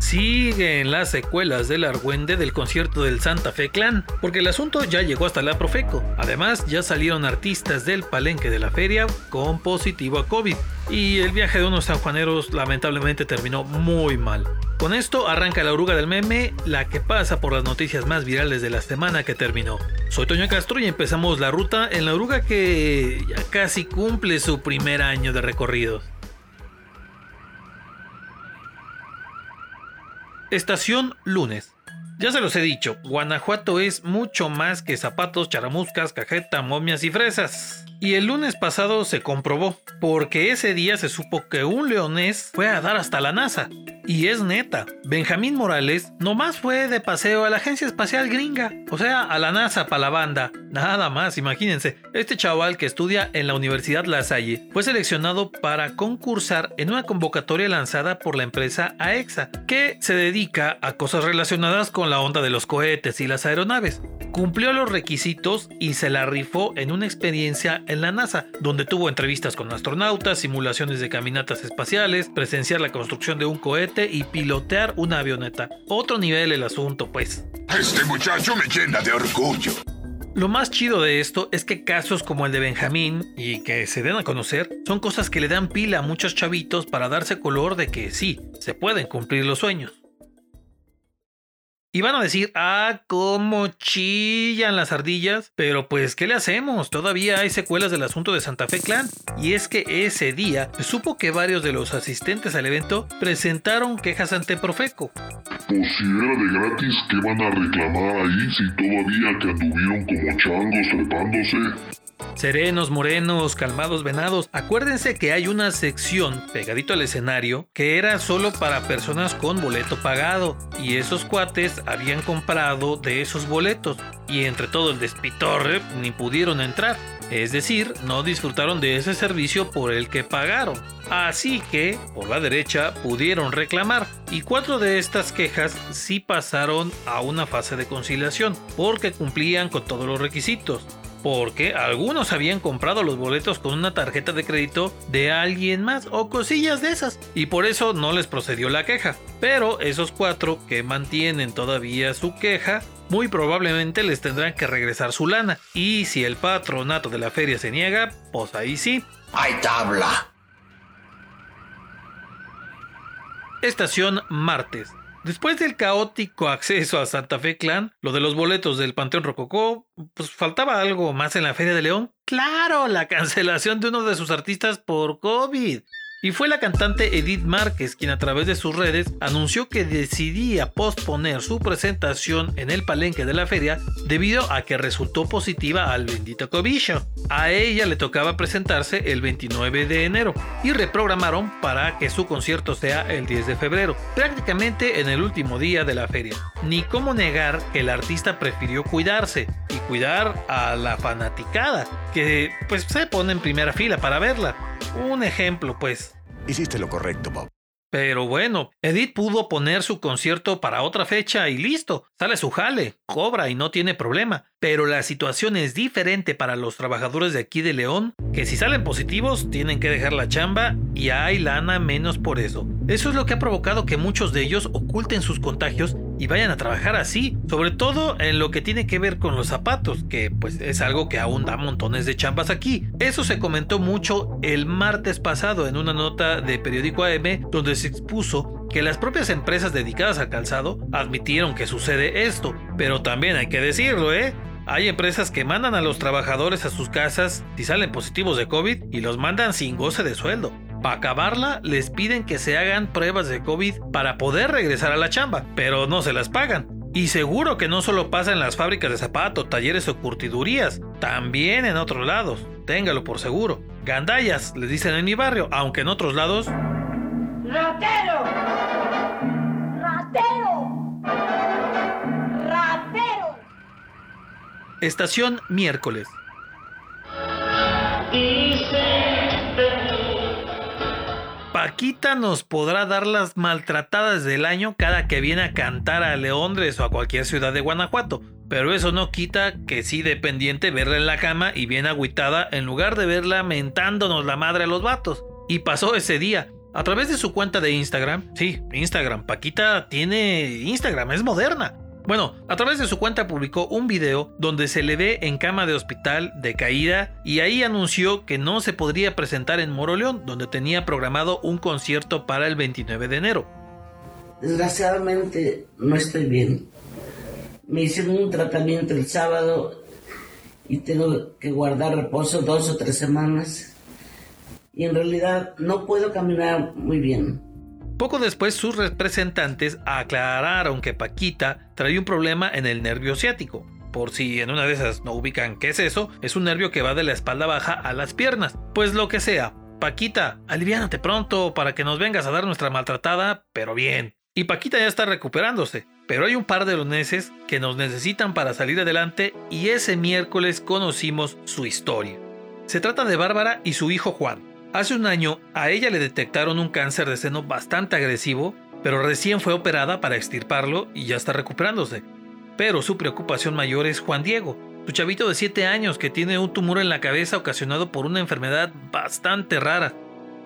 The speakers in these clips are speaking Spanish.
siguen las secuelas del argüende del concierto del Santa Fe Clan, porque el asunto ya llegó hasta la Profeco. Además, ya salieron artistas del palenque de la feria con positivo a COVID, y el viaje de unos sanjuaneros lamentablemente terminó muy mal. Con esto arranca la oruga del meme, la que pasa por las noticias más virales de la semana que terminó. Soy Toño Castro y empezamos la ruta en la oruga que ya casi cumple su primer año de recorrido. Estación lunes. Ya se los he dicho, Guanajuato es mucho más que zapatos, charamuscas, cajeta, momias y fresas. Y el lunes pasado se comprobó, porque ese día se supo que un leonés fue a dar hasta la NASA. Y es neta, Benjamín Morales nomás fue de paseo a la Agencia Espacial Gringa, o sea, a la NASA para la banda. Nada más, imagínense, este chaval que estudia en la Universidad La Salle fue seleccionado para concursar en una convocatoria lanzada por la empresa AEXA, que se dedica a cosas relacionadas con la onda de los cohetes y las aeronaves. Cumplió los requisitos y se la rifó en una experiencia en la NASA, donde tuvo entrevistas con astronautas, simulaciones de caminatas espaciales, presenciar la construcción de un cohete y pilotear una avioneta. Otro nivel el asunto, pues. Este muchacho me llena de orgullo. Lo más chido de esto es que casos como el de Benjamín y que se den a conocer son cosas que le dan pila a muchos chavitos para darse color de que sí, se pueden cumplir los sueños. Y van a decir, ah, cómo chillan las ardillas. Pero pues, ¿qué le hacemos? Todavía hay secuelas del asunto de Santa Fe Clan. Y es que ese día se supo que varios de los asistentes al evento presentaron quejas ante Profeco. Pues si era de gratis, ¿qué van a reclamar ahí si todavía que anduvieron como changos trepándose? Serenos, morenos, calmados, venados. Acuérdense que hay una sección pegadito al escenario que era solo para personas con boleto pagado. Y esos cuates habían comprado de esos boletos. Y entre todo el despitorre ni pudieron entrar. Es decir, no disfrutaron de ese servicio por el que pagaron. Así que, por la derecha, pudieron reclamar. Y cuatro de estas quejas sí pasaron a una fase de conciliación, porque cumplían con todos los requisitos porque algunos habían comprado los boletos con una tarjeta de crédito de alguien más o cosillas de esas y por eso no les procedió la queja. Pero esos cuatro que mantienen todavía su queja muy probablemente les tendrán que regresar su lana. Y si el patronato de la feria se niega, pues ahí sí. ¡Hay tabla! Estación martes. Después del caótico acceso a Santa Fe Clan, lo de los boletos del Panteón Rococó, pues faltaba algo más en la Feria de León. Claro, la cancelación de uno de sus artistas por COVID. Y fue la cantante Edith Márquez quien a través de sus redes anunció que decidía posponer su presentación en el palenque de la feria debido a que resultó positiva al bendito cobicho. A ella le tocaba presentarse el 29 de enero y reprogramaron para que su concierto sea el 10 de febrero, prácticamente en el último día de la feria. Ni cómo negar que el artista prefirió cuidarse y cuidar a la fanaticada, que pues se pone en primera fila para verla. Un ejemplo, pues. Hiciste lo correcto, Bob. Pero bueno, Edith pudo poner su concierto para otra fecha y listo, sale su jale, cobra y no tiene problema. Pero la situación es diferente para los trabajadores de aquí de León, que si salen positivos tienen que dejar la chamba y hay lana menos por eso. Eso es lo que ha provocado que muchos de ellos oculten sus contagios y vayan a trabajar así, sobre todo en lo que tiene que ver con los zapatos, que pues es algo que aún da montones de chambas aquí. Eso se comentó mucho el martes pasado en una nota de periódico AM donde se expuso que las propias empresas dedicadas al calzado admitieron que sucede esto, pero también hay que decirlo, ¿eh? Hay empresas que mandan a los trabajadores a sus casas si salen positivos de COVID y los mandan sin goce de sueldo. Para acabarla, les piden que se hagan pruebas de COVID para poder regresar a la chamba, pero no se las pagan. Y seguro que no solo pasa en las fábricas de zapatos, talleres o curtidurías, también en otros lados, téngalo por seguro. Gandallas, les dicen en mi barrio, aunque en otros lados... ¡Ratero! ¡Ratero! ¡Ratero! Estación miércoles. Paquita nos podrá dar las maltratadas del año cada que viene a cantar a Leondres o a cualquier ciudad de Guanajuato, pero eso no quita que sí dependiente verla en la cama y bien agüitada en lugar de verla mentándonos la madre a los vatos. Y pasó ese día, A través de su cuenta de Instagram, sí, Instagram, Paquita tiene Instagram, es moderna. Bueno, a través de su cuenta publicó un video donde se le ve en cama de hospital de caída y ahí anunció que no se podría presentar en Moroleón, donde tenía programado un concierto para el 29 de enero. Desgraciadamente no estoy bien. Me hicieron un tratamiento el sábado y tengo que guardar reposo dos o tres semanas. Y en realidad no puedo caminar muy bien. Poco después sus representantes aclararon que Paquita traía un problema en el nervio ciático. Por si en una de esas no ubican qué es eso, es un nervio que va de la espalda baja a las piernas. Pues lo que sea, Paquita, aliviánate pronto para que nos vengas a dar nuestra maltratada, pero bien. Y Paquita ya está recuperándose, pero hay un par de loneses que nos necesitan para salir adelante y ese miércoles conocimos su historia. Se trata de Bárbara y su hijo Juan. Hace un año a ella le detectaron un cáncer de seno bastante agresivo, pero recién fue operada para extirparlo y ya está recuperándose. Pero su preocupación mayor es Juan Diego, su chavito de 7 años que tiene un tumor en la cabeza ocasionado por una enfermedad bastante rara.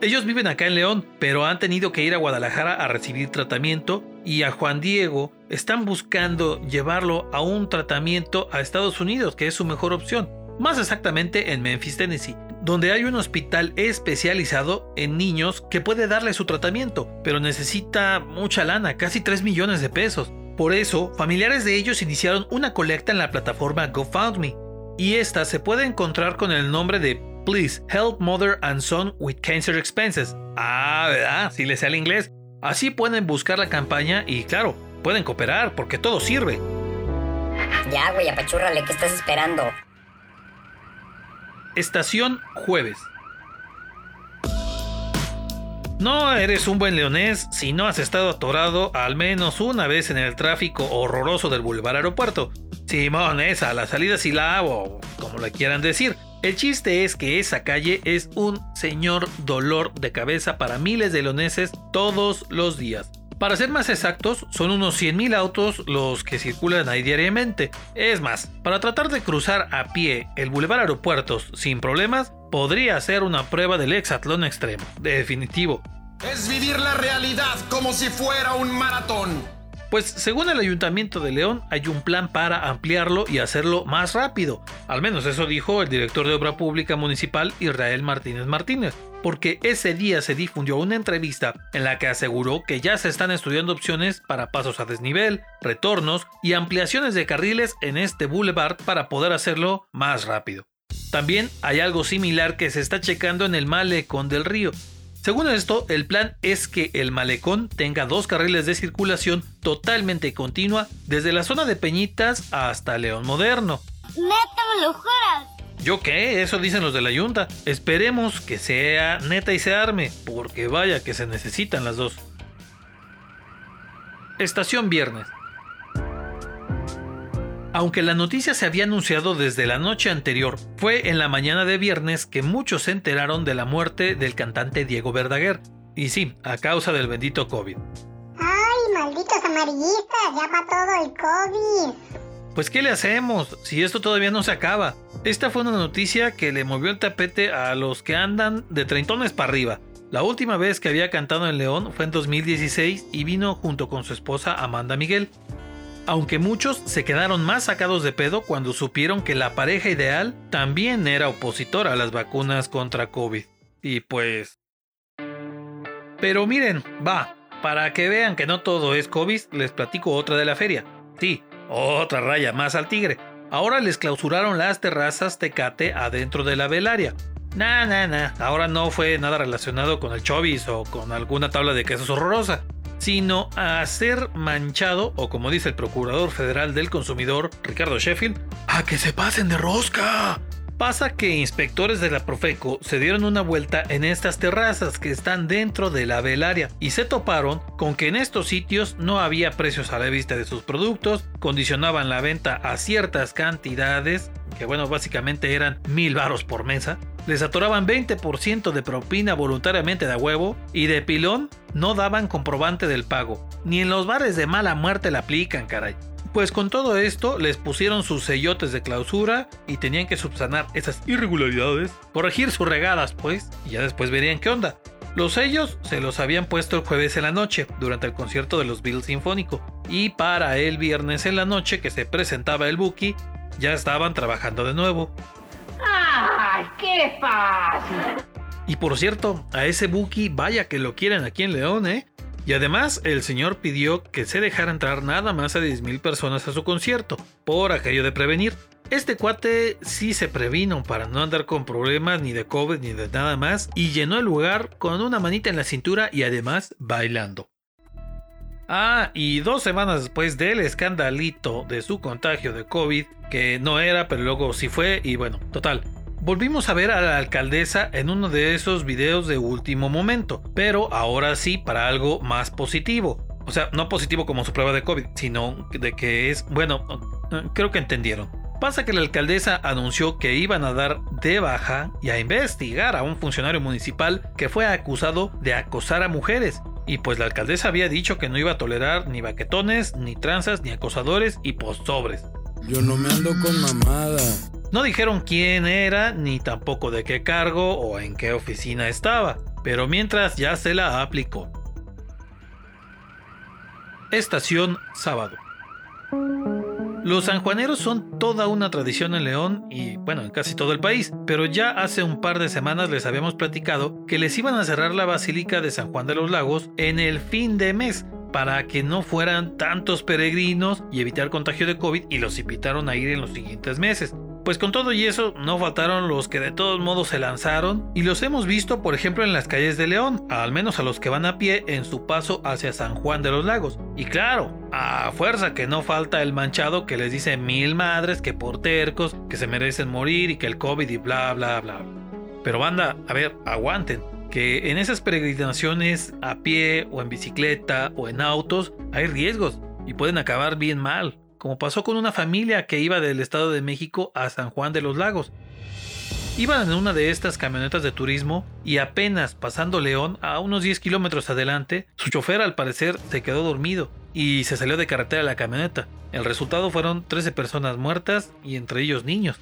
Ellos viven acá en León, pero han tenido que ir a Guadalajara a recibir tratamiento y a Juan Diego están buscando llevarlo a un tratamiento a Estados Unidos, que es su mejor opción, más exactamente en Memphis, Tennessee donde hay un hospital especializado en niños que puede darle su tratamiento, pero necesita mucha lana, casi 3 millones de pesos. Por eso, familiares de ellos iniciaron una colecta en la plataforma GoFundMe, y esta se puede encontrar con el nombre de Please Help Mother and Son with Cancer Expenses. Ah, ¿verdad? Si les sale inglés. Así pueden buscar la campaña y claro, pueden cooperar porque todo sirve. Ya, güey, apachúrrale, ¿qué estás esperando? Estación Jueves. No eres un buen leonés si no has estado atorado al menos una vez en el tráfico horroroso del Boulevard Aeropuerto. Simón, esa, la salida Silao, o como le quieran decir. El chiste es que esa calle es un señor dolor de cabeza para miles de leoneses todos los días. Para ser más exactos, son unos 100.000 autos los que circulan ahí diariamente. Es más, para tratar de cruzar a pie el Boulevard Aeropuertos sin problemas, podría ser una prueba del hexatlón extremo, definitivo. Es vivir la realidad como si fuera un maratón. Pues según el Ayuntamiento de León hay un plan para ampliarlo y hacerlo más rápido. Al menos eso dijo el director de Obra Pública Municipal Israel Martínez Martínez porque ese día se difundió una entrevista en la que aseguró que ya se están estudiando opciones para pasos a desnivel, retornos y ampliaciones de carriles en este boulevard para poder hacerlo más rápido. También hay algo similar que se está checando en el malecón del río. Según esto, el plan es que el malecón tenga dos carriles de circulación totalmente continua desde la zona de Peñitas hasta León Moderno. ¿Neta me lo juras? ¿Yo qué? Eso dicen los de la Junta. Esperemos que sea neta y se arme, porque vaya que se necesitan las dos. Estación Viernes. Aunque la noticia se había anunciado desde la noche anterior, fue en la mañana de viernes que muchos se enteraron de la muerte del cantante Diego Verdaguer. Y sí, a causa del bendito COVID. ¡Ay, malditos amarillistas! ¡Ya va todo el COVID! Pues ¿qué le hacemos si esto todavía no se acaba? Esta fue una noticia que le movió el tapete a los que andan de treintones para arriba. La última vez que había cantado en León fue en 2016 y vino junto con su esposa Amanda Miguel. Aunque muchos se quedaron más sacados de pedo cuando supieron que la pareja ideal también era opositora a las vacunas contra COVID. Y pues... Pero miren, va, para que vean que no todo es COVID, les platico otra de la feria. Sí, otra raya más al tigre. Ahora les clausuraron las terrazas Tecate adentro de la velaria. Nah, nah, nah. Ahora no fue nada relacionado con el chovis o con alguna tabla de quesos horrorosa, sino a ser manchado, o como dice el Procurador Federal del Consumidor, Ricardo Sheffield, a que se pasen de rosca. Pasa que inspectores de la Profeco se dieron una vuelta en estas terrazas que están dentro de la velaria y se toparon con que en estos sitios no había precios a la vista de sus productos, condicionaban la venta a ciertas cantidades, que bueno, básicamente eran mil varos por mesa, les atoraban 20% de propina voluntariamente de huevo y de pilón no daban comprobante del pago. Ni en los bares de mala muerte la aplican, caray. Pues con todo esto les pusieron sus sellotes de clausura y tenían que subsanar esas irregularidades, corregir sus regadas pues, y ya después verían qué onda. Los sellos se los habían puesto el jueves en la noche, durante el concierto de los Beatles Sinfónico, y para el viernes en la noche que se presentaba el Buki, ya estaban trabajando de nuevo. ¡Ay, qué fácil! Y por cierto, a ese Buki vaya que lo quieren aquí en León, ¿eh? Y además, el señor pidió que se dejara entrar nada más a 10.000 personas a su concierto, por aquello de prevenir. Este cuate sí se previno para no andar con problemas ni de COVID ni de nada más y llenó el lugar con una manita en la cintura y además bailando. Ah, y dos semanas después del escandalito de su contagio de COVID, que no era, pero luego sí fue, y bueno, total. Volvimos a ver a la alcaldesa en uno de esos videos de último momento, pero ahora sí para algo más positivo. O sea, no positivo como su prueba de COVID, sino de que es, bueno, creo que entendieron. Pasa que la alcaldesa anunció que iban a dar de baja y a investigar a un funcionario municipal que fue acusado de acosar a mujeres. Y pues la alcaldesa había dicho que no iba a tolerar ni baquetones, ni tranzas, ni acosadores y postobres. Yo no me ando con mamada. No dijeron quién era, ni tampoco de qué cargo o en qué oficina estaba, pero mientras ya se la aplicó. Estación sábado. Los sanjuaneros son toda una tradición en León y bueno, en casi todo el país, pero ya hace un par de semanas les habíamos platicado que les iban a cerrar la Basílica de San Juan de los Lagos en el fin de mes para que no fueran tantos peregrinos y evitar contagio de COVID y los invitaron a ir en los siguientes meses. Pues con todo y eso, no faltaron los que de todos modos se lanzaron y los hemos visto por ejemplo en las calles de León, al menos a los que van a pie en su paso hacia San Juan de los Lagos. Y claro, a fuerza que no falta el manchado que les dice mil madres que por tercos, que se merecen morir y que el COVID y bla bla bla. Pero banda, a ver, aguanten que en esas peregrinaciones a pie o en bicicleta o en autos hay riesgos y pueden acabar bien mal como pasó con una familia que iba del Estado de México a San Juan de los Lagos. Iban en una de estas camionetas de turismo y apenas pasando León a unos 10 kilómetros adelante, su chofer al parecer se quedó dormido y se salió de carretera la camioneta. El resultado fueron 13 personas muertas y entre ellos niños.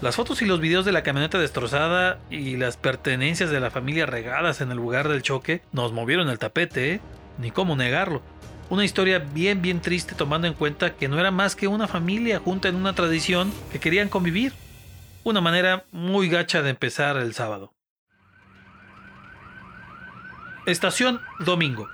Las fotos y los videos de la camioneta destrozada y las pertenencias de la familia regadas en el lugar del choque nos movieron el tapete, ¿eh? ni cómo negarlo. Una historia bien bien triste tomando en cuenta que no era más que una familia junta en una tradición que querían convivir. Una manera muy gacha de empezar el sábado. Estación Domingo.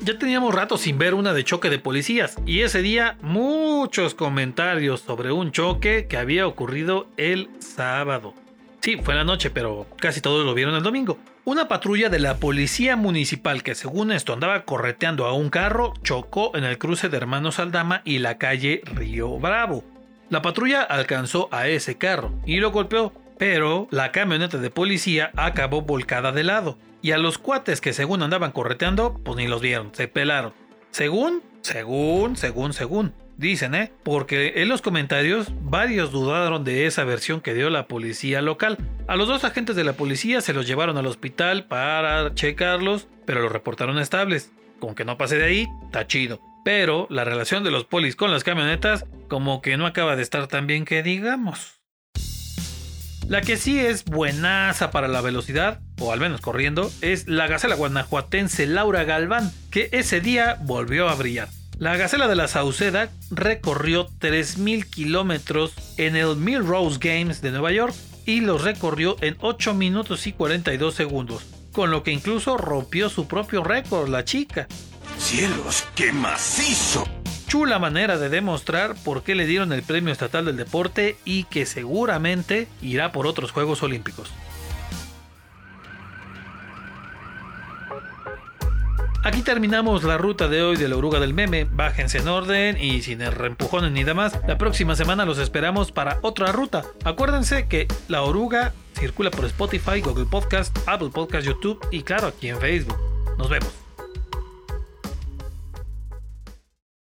Ya teníamos rato sin ver una de choque de policías y ese día muchos comentarios sobre un choque que había ocurrido el sábado. Sí, fue en la noche, pero casi todos lo vieron el domingo. Una patrulla de la policía municipal que según esto andaba correteando a un carro chocó en el cruce de Hermanos Aldama y la calle Río Bravo. La patrulla alcanzó a ese carro y lo golpeó, pero la camioneta de policía acabó volcada de lado. Y a los cuates que según andaban correteando, pues ni los vieron, se pelaron. Según, según, según, según. Dicen, ¿eh? Porque en los comentarios varios dudaron de esa versión que dio la policía local. A los dos agentes de la policía se los llevaron al hospital para checarlos, pero los reportaron estables. Con que no pase de ahí, está chido. Pero la relación de los polis con las camionetas como que no acaba de estar tan bien que digamos. La que sí es buenaza para la velocidad, o al menos corriendo, es la gacela guanajuatense Laura Galván, que ese día volvió a brillar. La Gacela de la Sauceda recorrió 3.000 kilómetros en el Millrose Games de Nueva York y los recorrió en 8 minutos y 42 segundos, con lo que incluso rompió su propio récord la chica. ¡Cielos, qué macizo! Chula manera de demostrar por qué le dieron el Premio Estatal del Deporte y que seguramente irá por otros Juegos Olímpicos. Aquí terminamos la ruta de hoy de la oruga del meme. Bájense en orden y sin reempujones ni demás. La próxima semana los esperamos para otra ruta. Acuérdense que la oruga circula por Spotify, Google Podcast, Apple Podcast, YouTube y claro aquí en Facebook. Nos vemos.